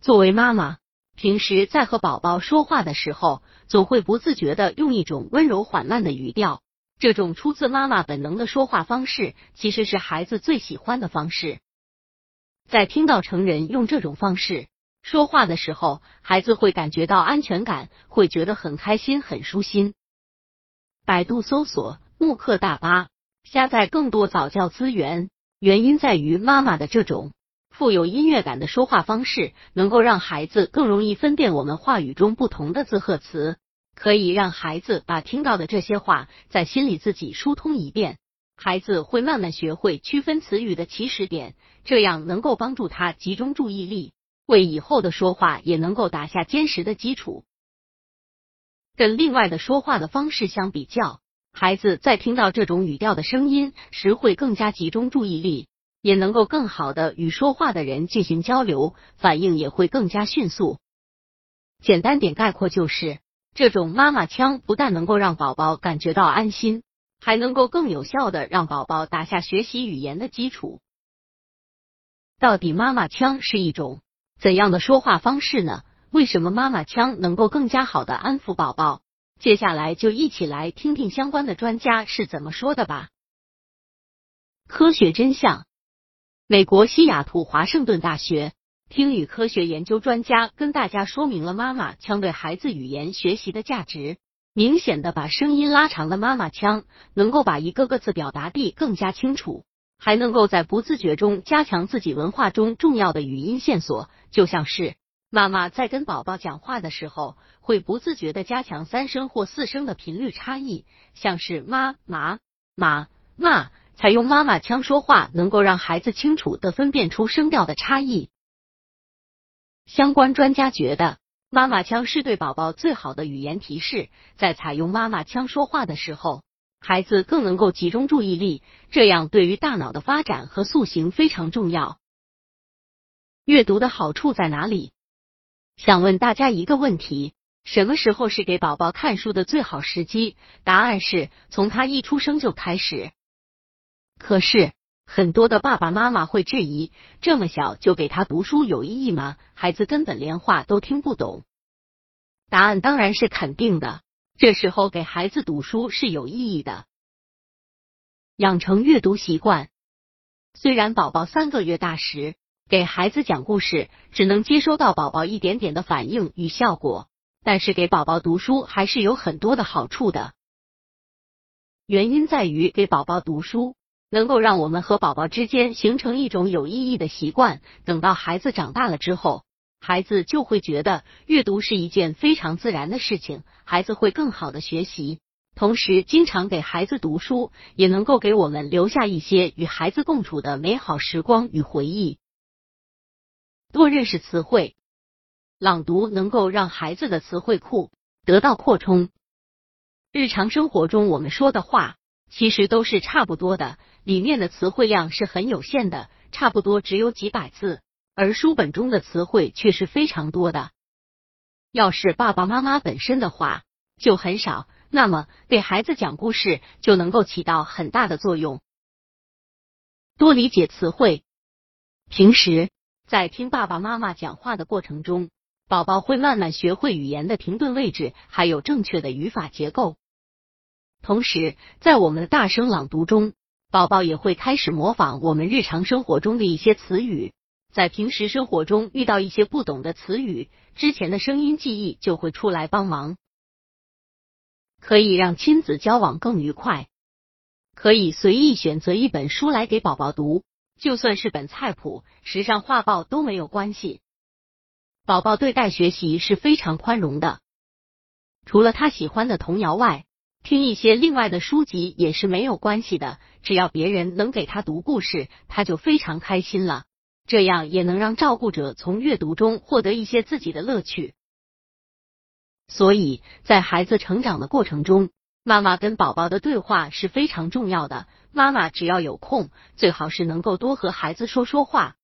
作为妈妈，平时在和宝宝说话的时候，总会不自觉的用一种温柔缓慢的语调。这种出自妈妈本能的说话方式，其实是孩子最喜欢的方式。在听到成人用这种方式说话的时候，孩子会感觉到安全感，会觉得很开心、很舒心。百度搜索慕课大巴，下载更多早教资源。原因在于妈妈的这种富有音乐感的说话方式，能够让孩子更容易分辨我们话语中不同的字和词。可以让孩子把听到的这些话在心里自己疏通一遍，孩子会慢慢学会区分词语的起始点，这样能够帮助他集中注意力，为以后的说话也能够打下坚实的基础。跟另外的说话的方式相比较，孩子在听到这种语调的声音时会更加集中注意力，也能够更好的与说话的人进行交流，反应也会更加迅速。简单点概括就是。这种妈妈腔不但能够让宝宝感觉到安心，还能够更有效的让宝宝打下学习语言的基础。到底妈妈腔是一种怎样的说话方式呢？为什么妈妈腔能够更加好的安抚宝宝？接下来就一起来听听相关的专家是怎么说的吧。科学真相：美国西雅图华盛顿大学。听语科学研究专家跟大家说明了妈妈腔对孩子语言学习的价值。明显的把声音拉长的妈妈腔，能够把一个个字表达地更加清楚，还能够在不自觉中加强自己文化中重要的语音线索。就像是妈妈在跟宝宝讲话的时候，会不自觉的加强三声或四声的频率差异，像是妈、妈、妈、妈。采用妈妈腔说话，能够让孩子清楚的分辨出声调的差异。相关专家觉得，妈妈腔是对宝宝最好的语言提示。在采用妈妈腔说话的时候，孩子更能够集中注意力，这样对于大脑的发展和塑形非常重要。阅读的好处在哪里？想问大家一个问题：什么时候是给宝宝看书的最好时机？答案是从他一出生就开始。可是。很多的爸爸妈妈会质疑：这么小就给他读书有意义吗？孩子根本连话都听不懂。答案当然是肯定的。这时候给孩子读书是有意义的，养成阅读习惯。虽然宝宝三个月大时给孩子讲故事，只能接收到宝宝一点点的反应与效果，但是给宝宝读书还是有很多的好处的。原因在于给宝宝读书。能够让我们和宝宝之间形成一种有意义的习惯。等到孩子长大了之后，孩子就会觉得阅读是一件非常自然的事情，孩子会更好的学习。同时，经常给孩子读书，也能够给我们留下一些与孩子共处的美好时光与回忆。多认识词汇，朗读能够让孩子的词汇库得到扩充。日常生活中我们说的话，其实都是差不多的。里面的词汇量是很有限的，差不多只有几百字，而书本中的词汇却是非常多的。要是爸爸妈妈本身的话就很少，那么给孩子讲故事就能够起到很大的作用。多理解词汇，平时在听爸爸妈妈讲话的过程中，宝宝会慢慢学会语言的停顿位置，还有正确的语法结构。同时，在我们的大声朗读中。宝宝也会开始模仿我们日常生活中的一些词语，在平时生活中遇到一些不懂的词语，之前的声音记忆就会出来帮忙，可以让亲子交往更愉快。可以随意选择一本书来给宝宝读，就算是本菜谱、时尚画报都没有关系。宝宝对待学习是非常宽容的，除了他喜欢的童谣外。听一些另外的书籍也是没有关系的，只要别人能给他读故事，他就非常开心了。这样也能让照顾者从阅读中获得一些自己的乐趣。所以在孩子成长的过程中，妈妈跟宝宝的对话是非常重要的。妈妈只要有空，最好是能够多和孩子说说话，